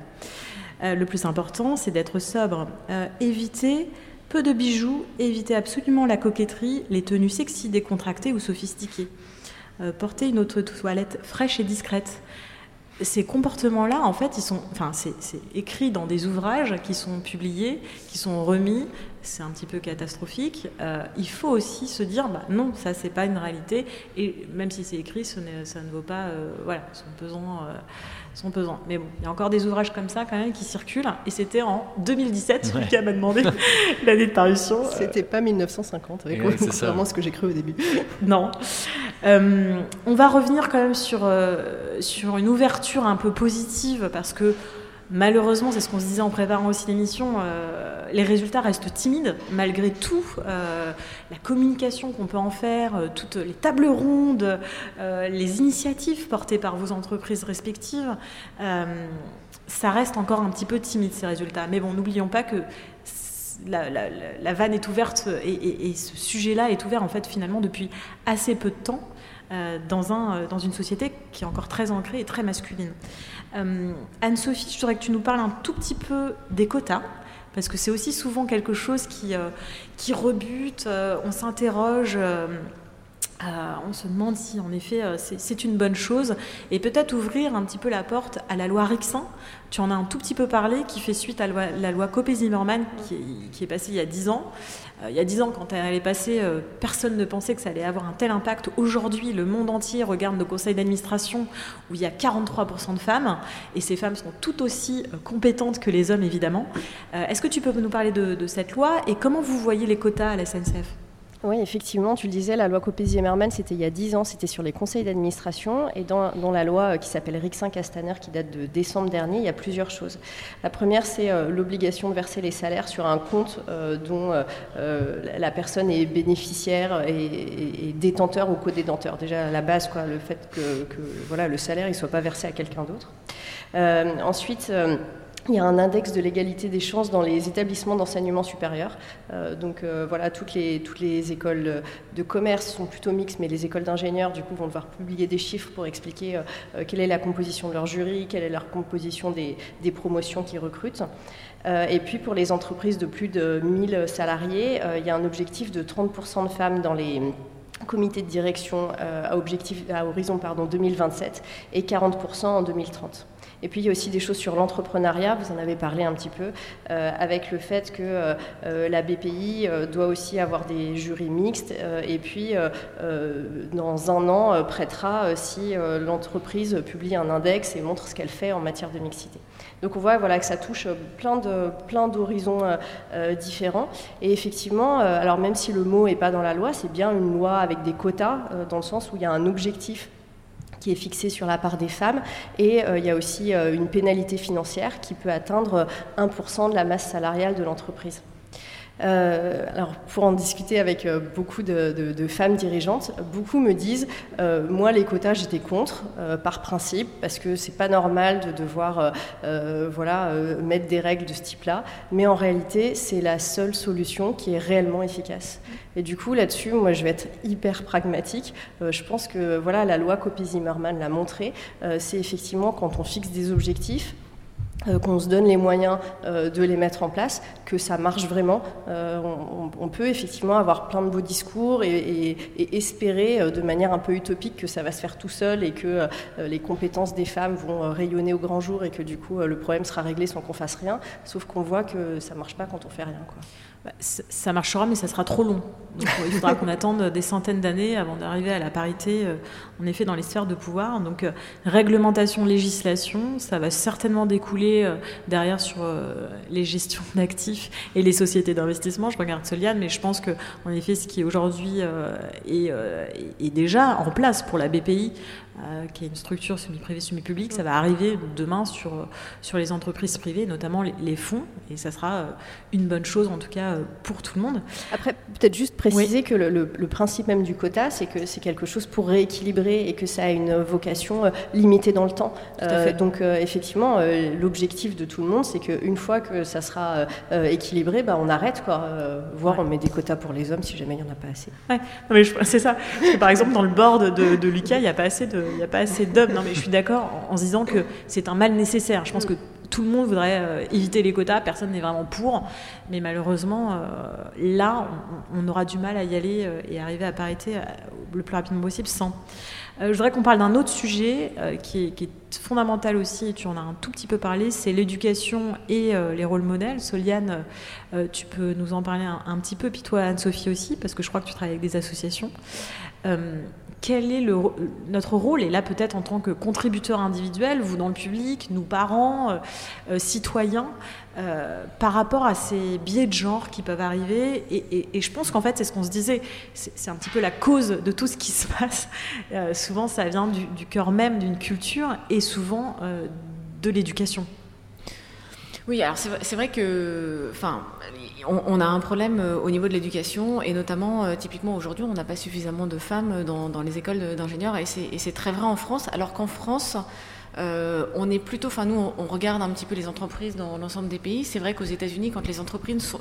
Euh, le plus important, c'est d'être sobre. Euh, évitez peu de bijoux, évitez absolument la coquetterie, les tenues sexy, décontractées ou sophistiquées. Euh, portez une autre toilette fraîche et discrète. Ces comportements-là, en fait, ils sont, enfin, c'est écrit dans des ouvrages qui sont publiés, qui sont remis. C'est un petit peu catastrophique. il faut aussi se dire, bah, non, ça c'est pas une réalité, et même si c'est écrit, ça ne vaut pas, voilà, son pesant sont pesants. Mais bon, il y a encore des ouvrages comme ça quand même qui circulent. Et c'était en 2017, ouais. Lucas m'a demandé [LAUGHS] l'année de parution. C'était pas 1950, avec c'est vraiment ce que j'ai cru au début. [LAUGHS] non. Euh, on va revenir quand même sur, euh, sur une ouverture un peu positive parce que Malheureusement, c'est ce qu'on se disait en préparant aussi l'émission, euh, les résultats restent timides malgré tout. Euh, la communication qu'on peut en faire, euh, toutes les tables rondes, les initiatives portées par vos entreprises respectives, ça reste encore un petit peu timide ces résultats. Mais bon, n'oublions pas que la, vanne est ouverte et, et ce sujet-là est ouvert en fait finalement depuis assez peu de temps. dans, un, dans une société qui est encore très ancrée et très masculine. Euh, Anne-Sophie, je voudrais que tu nous parles un tout petit peu des quotas, parce que c'est aussi souvent quelque chose qui, euh, qui rebute, euh, on s'interroge. on se demande si en effet c'est une bonne chose et peut-être ouvrir un petit peu la porte à la loi Rixin. Tu en as un tout petit peu parlé, qui fait suite à la loi, Copé-Zimmermann qui, qui, est passée il y a 10 ans. Euh, il y a dix ans, quand elle est passée, euh, personne ne pensait que ça allait avoir un tel impact. Aujourd'hui, le monde entier regarde nos conseils d'administration où il y a 43% de femmes, et ces femmes sont tout aussi euh, compétentes que les hommes, évidemment. Est-ce que tu peux nous parler de cette loi et comment vous voyez les quotas à la SNCF oui, effectivement, tu le disais, la loi Copé-Zimmermann, c'était il y a 10 ans, c'était sur les conseils d'administration. Et dans, la loi euh, qui s'appelle Rixin-Castaner, qui date de décembre dernier, il y a plusieurs choses. La première, c'est euh, l'obligation de verser les salaires sur un compte euh, dont la personne est bénéficiaire et, détenteur ou co-détenteur. Déjà, à la base, quoi, le fait que, voilà, le salaire ne soit pas versé à quelqu'un d'autre. ensuite, il y a un index de l'égalité des chances dans les établissements d'enseignement supérieur. Euh, donc euh, voilà, toutes les, écoles de commerce sont plutôt mixtes, mais les écoles d'ingénieurs, du coup, vont devoir publier des chiffres pour expliquer euh, quelle est la composition de leur jury, quelle est leur composition des, promotions qu'ils recrutent. et puis pour les entreprises de plus de 1000 salariés, il y a un objectif de 30% de femmes dans les comités de direction à, objectif, à horizon pardon, 2027 et 40% en 2030. Et puis il y a aussi des choses sur l'entrepreneuriat, vous en avez parlé un petit peu, euh, avec le fait que euh, euh, la BPI doit aussi avoir des jurys mixtes et puis dans un an prêtera si l'entreprise publie un index et montre ce qu'elle fait en matière de mixité. Donc on voit que ça touche plein, de, plein d'horizons différents. Et effectivement, alors même si le mot n'est pas dans la loi, c'est bien une loi avec des quotas, dans le sens où il y a un objectif qui est fixé sur la part des femmes. Et euh, il y a aussi euh, une pénalité financière qui peut atteindre 1% de la masse salariale de l'entreprise. Euh, alors, pour en discuter avec euh, beaucoup de, femmes dirigeantes, beaucoup me disent euh, Moi, les quotas, j'étais contre, par principe, parce que c'est pas normal de devoir voilà, mettre des règles de ce type-là. Mais en réalité, c'est la seule solution qui est réellement efficace. Et du coup, là-dessus, moi, je vais être hyper pragmatique. je pense que voilà, la loi Copy-Zimmermann l'a montré. c'est effectivement quand on fixe des objectifs, qu'on se donne les moyens euh, de les mettre en place, que ça marche vraiment. Euh, on, peut effectivement avoir plein de beaux discours et, espérer de manière un peu utopique que ça va se faire tout seul et que les compétences des femmes vont rayonner au grand jour et que du coup le problème sera réglé sans qu'on fasse rien. Sauf qu'on voit que ça marche pas quand on fait rien. Bah, ça marchera, mais ça sera trop long. Il faudra qu'on attende des centaines d'années avant d'arriver à la parité, euh, en effet, dans les sphères de pouvoir. Donc, euh, réglementation, législation, ça va certainement découler euh, derrière sur les gestions d'actifs et les sociétés d'investissement. Je regarde Soliane, mais je pense que, en effet, ce qui aujourd'hui est, est, déjà en place pour la BPI, euh, qui est une structure semi-privée, semi-publique. Ça va arriver demain sur, sur les entreprises privées, notamment les, fonds, et ça sera euh, une bonne chose en tout cas euh, pour tout le monde. Après, peut-être juste préciser que le, principe même du quota, c'est que c'est quelque chose pour rééquilibrer et que ça a une vocation limitée dans le temps. donc effectivement, l'objectif de tout le monde, c'est qu'une fois que ça sera équilibré, bah, on arrête, quoi, voire on met des quotas pour les hommes si jamais il n'y en a pas assez. Ouais. [LAUGHS] c'est ça. par exemple, dans le board de, de Lucas, il n'y a pas assez de il n'y a pas assez d'hommes. Non, mais je suis d'accord en, se disant que c'est un mal nécessaire. Je pense que tout le monde voudrait euh, éviter les quotas, personne n'est vraiment pour, mais malheureusement, euh, là, on, aura du mal à y aller euh, et arriver à parité le plus rapidement possible sans. je voudrais qu'on parle d'un autre sujet qui, est, fondamental aussi, et tu en as un tout petit peu parlé, c'est l'éducation et les rôles modèles. Soliane, tu peux nous en parler un, un petit peu, puis toi Anne-Sophie aussi, parce que je crois que tu travailles avec des associations quel est notre rôle Et là, peut-être en tant que contributeur individuel, vous dans le public, nous parents, euh, euh, citoyens, euh, par rapport à ces biais de genre qui peuvent arriver. Et, je pense qu'en fait, c'est ce qu'on se disait, c'est un petit peu la cause de tout ce qui se passe. souvent, ça vient du, cœur même d'une culture et souvent de l'éducation. Oui, alors c'est vrai que, enfin, on, a un problème euh, au niveau de l'éducation et notamment, euh, typiquement aujourd'hui, on n'a pas suffisamment de femmes dans, les écoles d'ingénieurs et c'est très vrai en France, alors qu'en France, euh, on est plutôt, enfin nous, on, regarde un petit peu les entreprises dans l'ensemble des pays. C'est vrai qu'aux États-Unis, quand les entreprises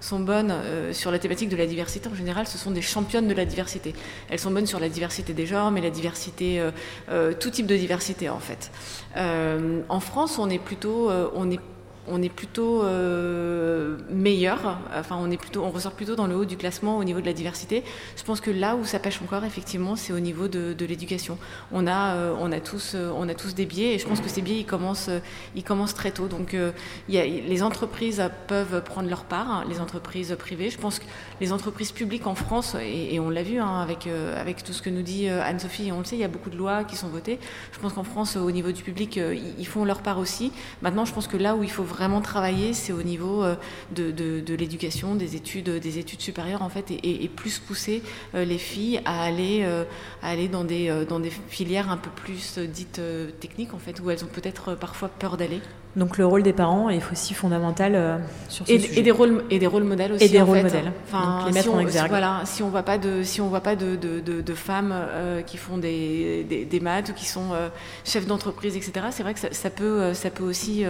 sont, bonnes sur la thématique de la diversité, en général, ce sont des championnes de la diversité. Elles sont bonnes sur la diversité des genres, mais la diversité, euh, tout type de diversité en fait. en France, on est plutôt, on est on est plutôt euh, meilleur, enfin on est plutôt, on ressort plutôt dans le haut du classement au niveau de la diversité. Je pense que là où ça pêche encore effectivement, c'est au niveau de, l'éducation. On a, euh, on tous, euh, on a tous des biais et je pense que ces biais ils commencent, ils commencent très tôt. Donc les entreprises peuvent prendre leur part, hein, les entreprises privées. Je pense que les entreprises publiques en France et, on l'a vu hein, avec avec tout ce que nous dit Anne-Sophie, on le sait, il y a beaucoup de lois qui sont votées. Je pense qu'en France au niveau du public, ils font leur part aussi. Maintenant, je pense que là où il faut vraiment travailler, c'est au niveau euh, de, l'éducation, des études, des études supérieures en fait, et, plus pousser euh, les filles à aller, euh, aller dans des, dans des filières un peu plus dites techniques en fait, où elles ont peut-être parfois peur d'aller. Donc le rôle des parents est aussi fondamental sur ce et, sujet. Et des rôles et des rôles modèles aussi. Et des rôles fait. modèles. Enfin, les mettre si on, en exergue. Voilà, si on voit pas de si on voit pas de, de, de, femmes qui font des, des, des, maths ou qui sont chefs d'entreprise, etc. C'est vrai que ça, ça, peut ça peut aussi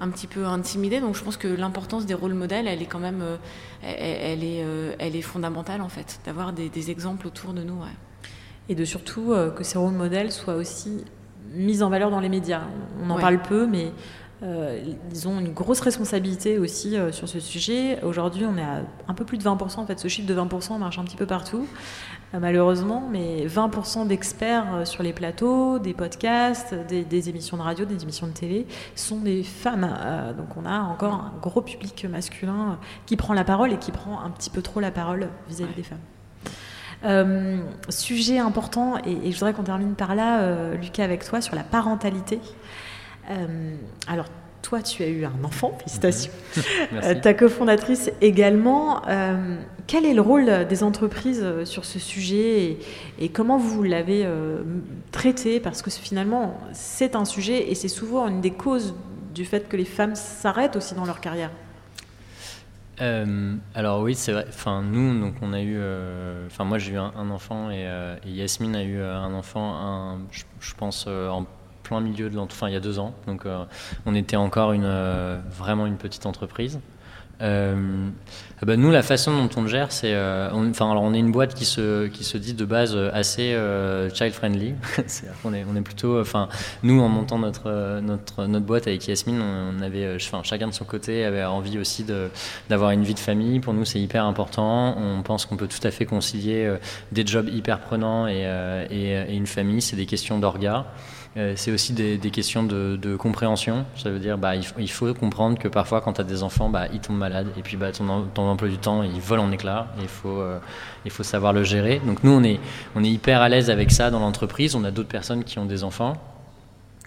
un petit peu intimider. Donc je pense que l'importance des rôles modèles, elle est quand même, euh, elle, est, euh, elle est fondamentale en fait, d'avoir des, exemples autour de nous. Et de surtout euh, que ces rôles modèles soient aussi mis en valeur dans les médias. On en parle peu, mais ils ont une grosse responsabilité aussi sur ce sujet. Aujourd'hui, on est à un peu plus de 20%. En fait, ce chiffre de 20% marche un petit peu partout. Euh, malheureusement, mais 20% d'experts euh, sur les plateaux, des podcasts, des, émissions de radio, des émissions de télé, sont des femmes. Euh, donc on a encore un gros public masculin qui prend la parole et qui prend un petit peu trop la parole vis-à-vis des femmes. sujet important, et, je voudrais qu'on termine par là, Lucas, avec toi, sur la parentalité. Alors, toi, tu as eu un enfant, félicitations. [LAUGHS] Euh, ta cofondatrice également. Euh, quel est le rôle des entreprises euh, sur ce sujet et, comment vous l'avez traité? Parce que finalement, c'est un sujet et c'est souvent une des causes du fait que les femmes s'arrêtent aussi dans leur carrière. alors oui, c'est vrai. Enfin, nous, donc on a eu. Enfin, moi, j'ai eu un, enfant et, Yasmine a eu un enfant. je, je, pense en plein milieu de enfin il y a deux ans. Donc euh, on était encore une, euh, vraiment une petite entreprise. Euh, bah, nous, la façon dont on le gère, c'est, enfin, alors on est une boîte qui se, qui se dit de base assez child friendly. [LAUGHS] on, est, on est plutôt, enfin, nous en montant notre, notre, notre boîte avec Yasmine, on avait, enfin, chacun de son côté avait envie aussi de, d'avoir une vie de famille. Pour nous, c'est hyper important. On pense qu'on peut tout à fait concilier des jobs hyper prenants et, et, et une famille. C'est des questions d'orga. Euh, c'est aussi des, questions de, compréhension. Ça veut dire bah, il, faut comprendre que parfois, quand tu as des enfants, bah, ils tombent malades et puis bah, ton, emploi du temps, il vole en éclats. Il faut, euh, il faut savoir le gérer. Donc nous, on est hyper à l'aise avec ça dans l'entreprise. On a d'autres personnes qui ont des enfants.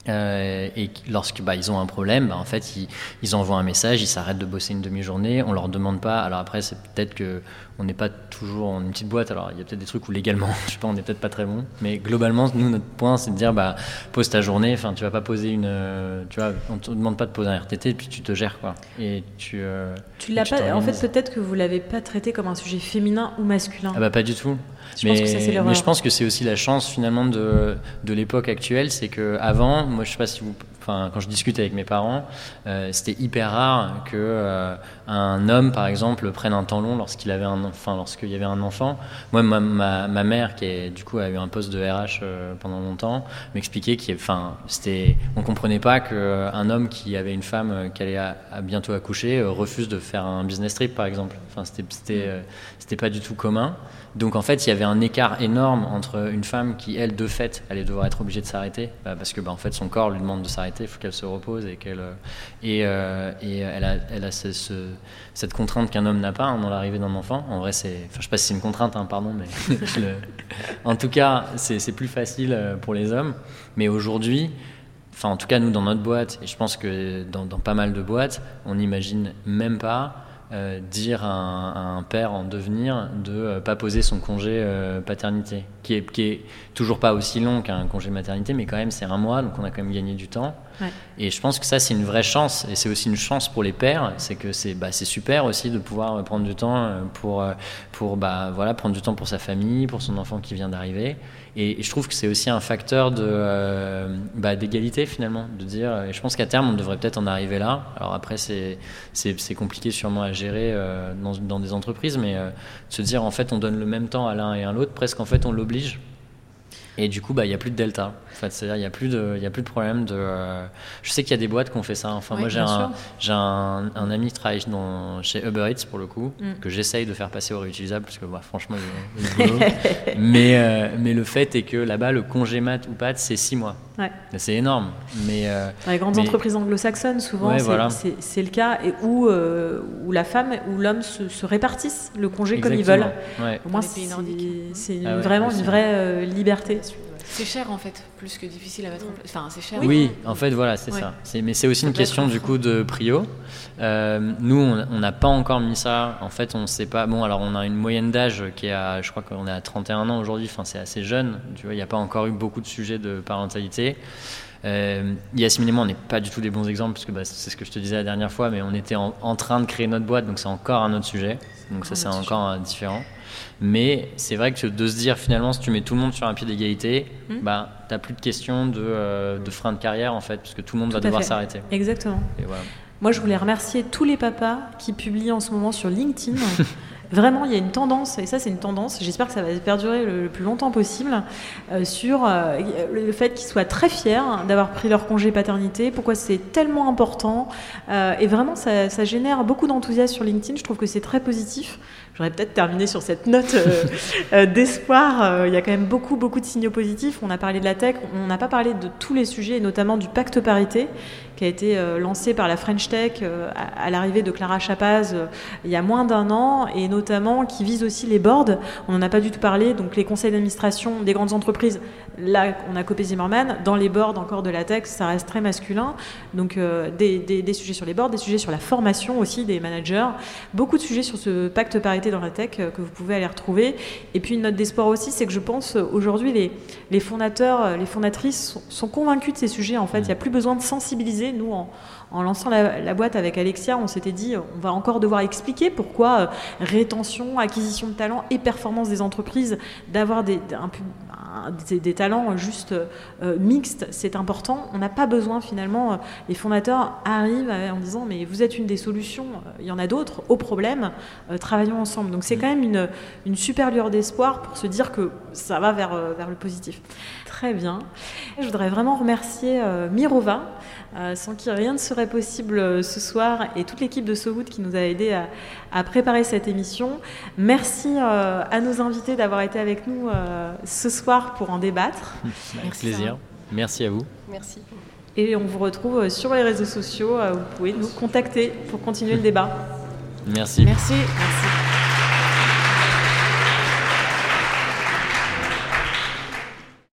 Euh, et lorsqu'ils bah, ont un problème, bah, en fait, ils, ils, envoient un message, ils s'arrêtent de bosser une demi-journée, on leur demande pas. Alors après, c'est peut-être que on n'est pas toujours en une petite boîte. Alors il y a peut-être des trucs où légalement, [LAUGHS] je sais pas, on n'est peut-être pas très bon. Mais globalement, nous, notre point, c'est de dire, bah, pose ta journée. Enfin, tu vas pas poser une, euh, tu vois, on te demande pas de poser un RTT, puis tu te gères quoi. Et tu. Euh, tu l'as pas. En fait, peut-être que vous l'avez pas traité comme un sujet féminin ou masculin. Ah bah pas du tout. Je mais, mais je pense que c'est aussi la chance finalement de, de l'époque actuelle, c'est que avant, moi je sais pas si vous enfin, quand je discute avec mes parents, euh, c'était hyper rare que euh, un homme, par exemple, prenne un temps long lorsqu'il avait un, enfin, lorsqu'il y avait un enfant. Moi, ma, ma, mère, qui est, du coup a eu un poste de RH euh, pendant longtemps, m'expliquait qu'il, enfin, c'était, on comprenait pas qu'un homme qui avait une femme qui allait à, bientôt accoucher refuse de faire un business trip, par exemple. Enfin, c'était, c'était, c'était pas du tout commun. Donc en fait, il y avait un écart énorme entre une femme qui, elle, de fait, allait devoir être obligée de s'arrêter, bah, parce que bah, en fait, son corps lui demande de s'arrêter, il faut qu'elle se repose et qu'elle euh, et, euh, et elle a, elle a cette contrainte qu'un homme n'a pas hein, dans l'arrivée d'un enfant. En vrai, c'est, enfin, je sais pas si c'est une contrainte, hein, pardon, mais [LAUGHS] en tout cas, c'est plus facile euh, pour les hommes. Mais aujourd'hui, enfin en tout cas nous dans notre boîte, et je pense que dans, pas mal de boîtes, on n'imagine même pas dire à un, père en devenir de ne pas poser son congé paternité, qui est, qui est toujours pas aussi long qu'un congé maternité, mais quand même c'est un mois, donc on a quand même gagné du temps. Et je pense que ça c'est une vraie chance, et c'est aussi une chance pour les pères, c'est que c'est bah, super aussi de pouvoir prendre du temps pour, pour bah, voilà, prendre du temps pour sa famille, pour son enfant qui vient d'arriver. Et, je trouve que c'est aussi un facteur de euh, bah, d'égalité finalement, de dire. Et je pense qu'à terme, on devrait peut-être en arriver là. Alors après, c'est c'est compliqué sûrement à gérer euh, dans, dans, des entreprises, mais euh, se dire en fait, on donne le même temps à l'un et à l'autre, presque en fait, on l'oblige et du coup, bah, il n'y a plus de delta. Fait, c'est-à-dire, il n'y a plus de, il a plus de problème de. Euh, je sais qu'il y a des boîtes qui ont fait ça. Enfin, moi, j'ai un, j'ai un, un, ami qui travaille dans, chez Uber Eats pour le coup, mm. que j'essaye de faire passer au réutilisable parce que, bah, franchement, [LAUGHS] mais, euh, mais le fait est que là-bas, le congé mat ou pas, c'est six mois. Ouais. C'est énorme. Mais euh, dans les grandes entreprises anglo-saxonnes, souvent, c'est, le cas et où, où la femme ou l'homme se, répartissent le congé comme ils veulent. Au moins, c'est, c'est ah vraiment une vraie liberté. C'est cher en fait, plus que difficile à mettre en place. Enfin, c'est cher. Oui, en fait, voilà, c'est ça. Mais c'est aussi une question du coup de prio. Euh, nous, on n'a pas encore mis ça. En fait, on ne sait pas. Bon, alors on a une moyenne d'âge qui est à, je crois qu'on est à 31 ans aujourd'hui. Enfin, c'est assez jeune. Tu vois, il n'y a pas encore eu beaucoup de sujets de parentalité. Euh, Yasmine et moi, on n'est pas du tout des bons exemples, parce que bah, c'est ce que je te disais la dernière fois, mais on était en, train de créer notre boîte, donc c'est encore un autre sujet. Donc ça, c'est encore différent. Mais c'est vrai que de se dire finalement, si tu mets tout le monde sur un pied d'égalité, hmm. bah, tu n'as plus de questions de, euh, de, frein de carrière en fait, parce que tout le monde va devoir s'arrêter. Exactement. Moi, je voulais remercier tous les papas qui publient en ce moment sur LinkedIn. [LAUGHS] Vraiment, il y a une tendance, et ça c'est une tendance, j'espère que ça va perdurer le, plus longtemps possible, euh, sur euh, le fait qu'ils soient très fiers d'avoir pris leur congé paternité, pourquoi c'est tellement important. et vraiment, ça, ça génère beaucoup d'enthousiasme sur LinkedIn, je trouve que c'est très positif. J'aurais peut-être terminé sur cette note euh, [LAUGHS] euh, d'espoir. Euh, il y a quand même beaucoup, beaucoup de signaux positifs. On a parlé de la tech, on n'a pas parlé de tous les sujets, notamment du pacte parité, qui a été lancé par la French Tech à, l'arrivée de Clara Chapaz il y a moins d'un an, et notamment qui vise aussi les boards. On n'en a pas du tout parlé, donc les conseils d'administration des grandes entreprises. Là, on a copé Zimmerman. Dans les boards encore de la tech, ça reste très masculin. Donc des, des, des sujets sur les boards, des sujets sur la formation aussi des managers, beaucoup de sujets sur ce pacte parité dans la tech euh, que vous pouvez aller retrouver. Et puis une note d'espoir aussi, c'est que je pense euh, aujourd'hui les, les fondateurs, euh, les fondatrices sont, convaincus de ces sujets. En fait, il n'y a plus besoin de sensibiliser. Nous, en, en lançant la, boîte avec Alexia, on s'était dit on va encore devoir expliquer pourquoi rétention, acquisition de talents et performance des entreprises, d'avoir des, talents juste euh, mixtes, c'est important. On n'a pas besoin finalement, euh, les fondateurs arrivent en disant mais vous êtes une des solutions, euh, il y en a d'autres, au problème, travaillons ensemble. Donc c'est quand même une, une super lueur d'espoir pour se dire que ça va vers, vers le positif. Très bien. Je voudrais vraiment remercier Mirova, sans qui rien ne serait possible ce soir, et toute l'équipe de SoWood qui nous a aidé à, à préparer cette émission. Merci à nos invités d'avoir été avec nous ce soir pour en débattre. [LAUGHS] Avec plaisir. Merci à vous. Merci. Et on vous retrouve sur les réseaux sociaux. Vous pouvez nous contacter pour continuer le débat. Merci. Merci. Merci.